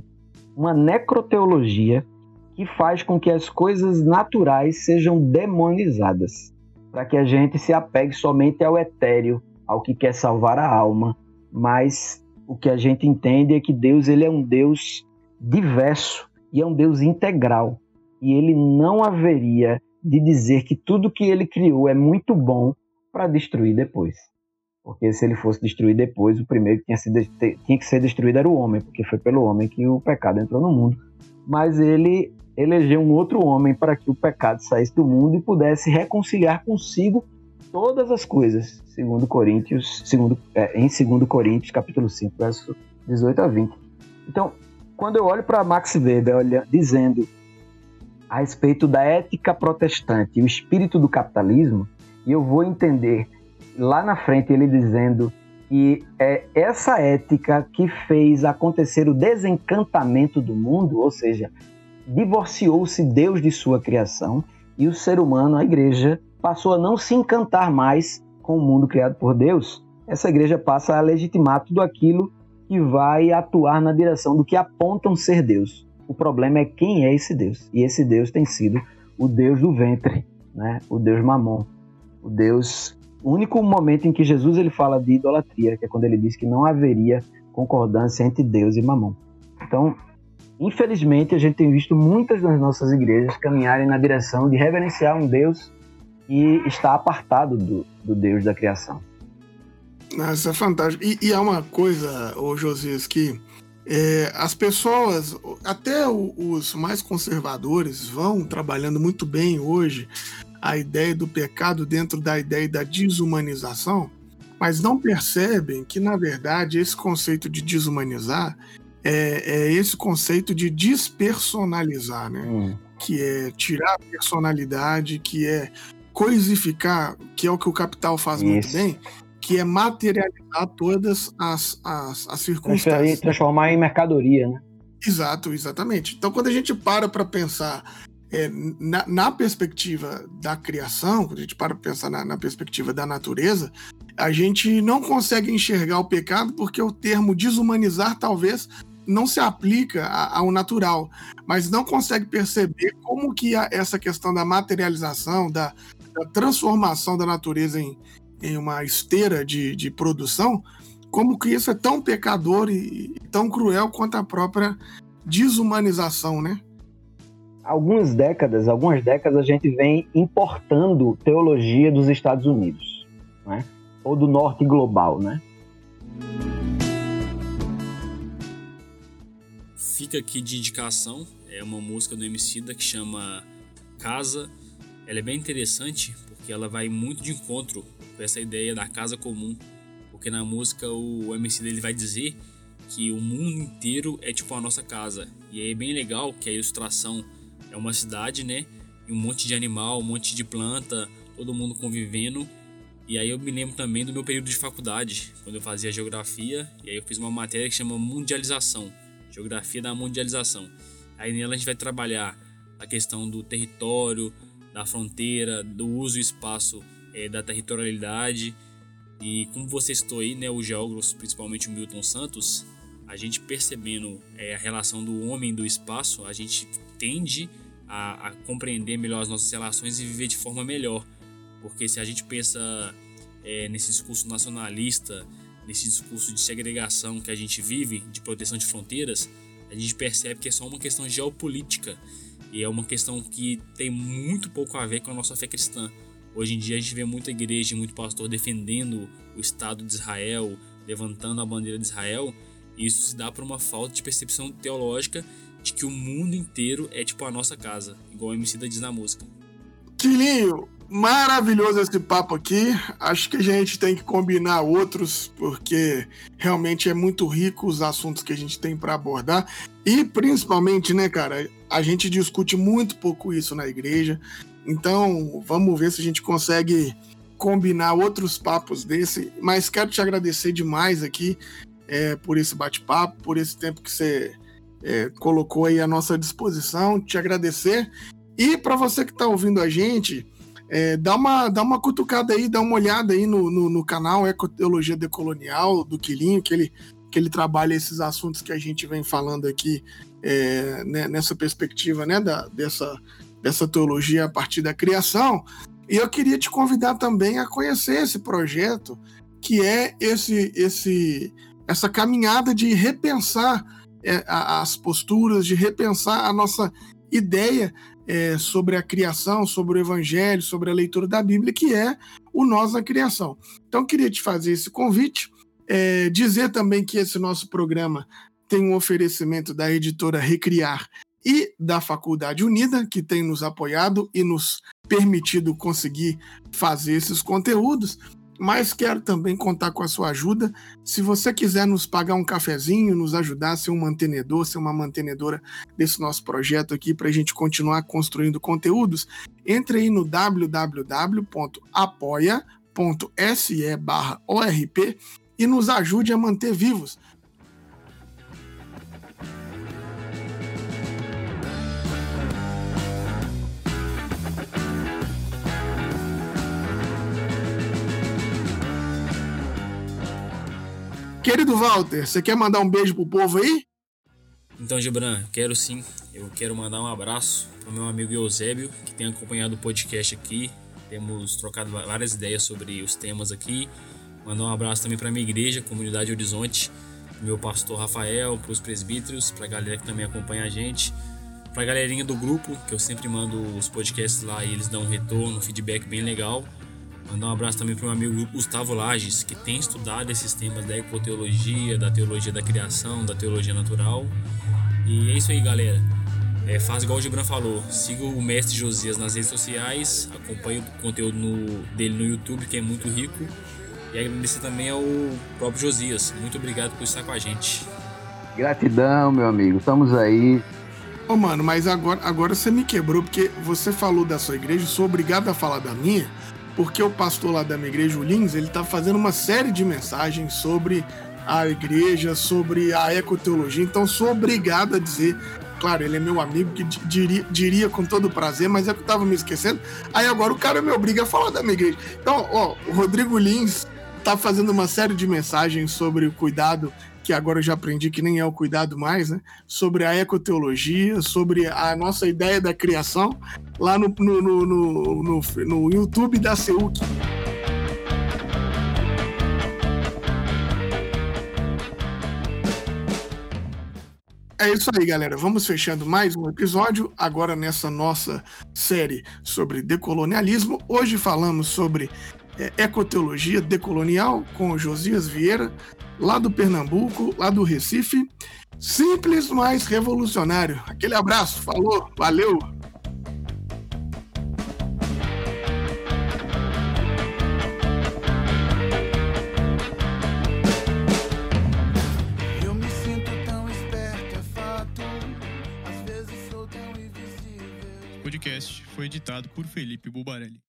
uma necroteologia que faz com que as coisas naturais sejam demonizadas, para que a gente se apegue somente ao etéreo, ao que quer salvar a alma, mas o que a gente entende é que Deus ele é um Deus diverso e é um Deus integral e ele não haveria de dizer que tudo que ele criou é muito bom para destruir depois. Porque se ele fosse destruir depois, o primeiro que tinha, sido, tinha que ser destruído era o homem, porque foi pelo homem que o pecado entrou no mundo. Mas ele elegeu um outro homem para que o pecado saísse do mundo e pudesse reconciliar consigo todas as coisas, segundo Coríntios, segundo, é, em 2 Coríntios, capítulo 5, verso 18 a 20. Então, quando eu olho para Max Weber olha, dizendo a respeito da ética protestante e o espírito do capitalismo, e eu vou entender lá na frente ele dizendo que é essa ética que fez acontecer o desencantamento do mundo, ou seja, divorciou-se Deus de sua criação e o ser humano, a igreja, passou a não se encantar mais com o mundo criado por Deus. Essa igreja passa a legitimar tudo aquilo que vai atuar na direção do que apontam ser Deus. O problema é quem é esse Deus. E esse Deus tem sido o Deus do ventre, né? o Deus mamon, o Deus. O único momento em que Jesus ele fala de idolatria, que é quando ele diz que não haveria concordância entre Deus e mamon. Então, infelizmente, a gente tem visto muitas das nossas igrejas caminharem na direção de reverenciar um Deus que está apartado do, do Deus da criação. Nossa, é fantástico. E, e há uma coisa, ô Josias, que é, as pessoas, até os mais conservadores, vão trabalhando muito bem hoje a ideia do pecado dentro da ideia da desumanização, mas não percebem que, na verdade, esse conceito de desumanizar é, é esse conceito de despersonalizar, né? Hum. Que é tirar a personalidade, que é coisificar, que é o que o capital faz Isso. muito bem, que é materializar todas as, as, as circunstâncias. Transformar em mercadoria, né? Exato, exatamente. Então, quando a gente para para pensar é, na, na, perspectiva da criação, quando a gente para pensar na, na, perspectiva da natureza, a gente não consegue enxergar o pecado porque o termo desumanizar talvez não se aplica ao natural, mas não consegue perceber como que a, essa questão da materialização, da, da transformação da natureza em, em uma esteira de, de produção, como que isso é tão pecador e tão cruel quanto a própria desumanização, né? Algumas décadas, algumas décadas a gente vem importando teologia dos Estados Unidos, né? Ou do norte global, né? Fica aqui de indicação, é uma música do Emicida que chama Casa. Ela é bem interessante porque ela vai muito de encontro com essa ideia da casa comum, porque na música o MC dele vai dizer que o mundo inteiro é tipo a nossa casa. E é bem legal que a ilustração é uma cidade, né? E um monte de animal, um monte de planta, todo mundo convivendo. E aí eu me lembro também do meu período de faculdade, quando eu fazia geografia, e aí eu fiz uma matéria que chama mundialização, geografia da mundialização. Aí nela a gente vai trabalhar a questão do território, da fronteira, do uso e espaço é, da territorialidade. E como você citou aí, né, os geógrafos, principalmente o Milton Santos, a gente percebendo é, a relação do homem do espaço, a gente tende a, a, compreender melhor as nossas relações e viver de forma melhor. Porque se a gente pensa é, nesse discurso nacionalista, nesse discurso de segregação que a gente vive, de proteção de fronteiras, a gente percebe que é só uma questão geopolítica e é uma questão que tem muito pouco a ver com a nossa fé cristã. Hoje em dia a gente vê muita igreja, muito pastor defendendo o Estado de Israel, levantando a bandeira de Israel, e isso se dá por uma falta de percepção teológica de que o mundo inteiro é tipo a nossa casa, igual o MC da diz na música. Quilinho, maravilhoso esse papo aqui. Acho que a gente tem que combinar outros, porque realmente é muito rico os assuntos que a gente tem para abordar. E principalmente, né, cara, a gente discute muito pouco isso na igreja. Então, vamos ver se a gente consegue combinar outros papos desse. Mas quero te agradecer demais aqui é, por esse bate-papo, por esse tempo que você é, colocou aí à nossa disposição. Te agradecer. E para você que está ouvindo a gente, é, dá, uma, dá uma cutucada aí, dá uma olhada aí no, no, no canal Ecoteologia Decolonial do Quilinho, que ele, que ele trabalha esses assuntos que a gente vem falando aqui é, né, nessa perspectiva né, da, dessa, dessa teologia a partir da criação. E eu queria te convidar também a conhecer esse projeto, que é esse, esse essa caminhada de repensar as posturas, de repensar a nossa ideia é, sobre a criação, sobre o evangelho, sobre a leitura da Bíblia, que é o Nós na Criação. Então, queria te fazer esse convite, é, dizer também que esse nosso programa tem um oferecimento da editora Recriar e da Faculdade Unida, que tem nos apoiado e nos permitido conseguir fazer esses conteúdos mas quero também contar com a sua ajuda. Se você quiser nos pagar um cafezinho, nos ajudar a ser um mantenedor, ser uma mantenedora desse nosso projeto aqui para a gente continuar construindo conteúdos, entre aí no www.apoia.se ORP e nos ajude a manter vivos Querido Walter, você quer mandar um beijo pro povo aí? Então, Gibran, quero sim. Eu quero mandar um abraço pro meu amigo Eusébio, que tem acompanhado o podcast aqui. Temos trocado várias ideias sobre os temas aqui. Mandar um abraço também para minha igreja, Comunidade Horizonte, meu pastor Rafael, para os presbíteros, para a galera que também acompanha a gente, para a galerinha do grupo, que eu sempre mando os podcasts lá e eles dão um retorno, um feedback bem legal. Mandar um abraço também para o meu amigo Gustavo Lages, que tem estudado esses temas da ecoteologia, da teologia da criação, da teologia natural. E é isso aí, galera. É, faz igual o Gibran falou, siga o Mestre Josias nas redes sociais, acompanhe o conteúdo no, dele no YouTube, que é muito rico. E agradecer também ao próprio Josias. Muito obrigado por estar com a gente. Gratidão, meu amigo. Estamos aí. Ô, oh, mano, mas agora, agora você me quebrou, porque você falou da sua igreja, sou obrigado a falar da minha porque o pastor lá da minha igreja, o Lins, ele está fazendo uma série de mensagens sobre a igreja, sobre a ecoteologia. Então, sou obrigado a dizer. Claro, ele é meu amigo, que diria, diria com todo prazer, mas é que eu estava me esquecendo. Aí agora o cara me obriga a falar da minha igreja. Então, ó, o Rodrigo Lins está fazendo uma série de mensagens sobre o cuidado que agora eu já aprendi que nem é o cuidado mais, né? Sobre a ecoteologia, sobre a nossa ideia da criação, lá no, no, no, no, no YouTube da Seuc. É isso aí, galera. Vamos fechando mais um episódio, agora nessa nossa série sobre decolonialismo. Hoje falamos sobre é, ecoteologia decolonial com Josias Vieira, lá do Pernambuco, lá do Recife. Simples, mas revolucionário. Aquele abraço, falou, valeu! podcast foi editado por Felipe Bubarelli.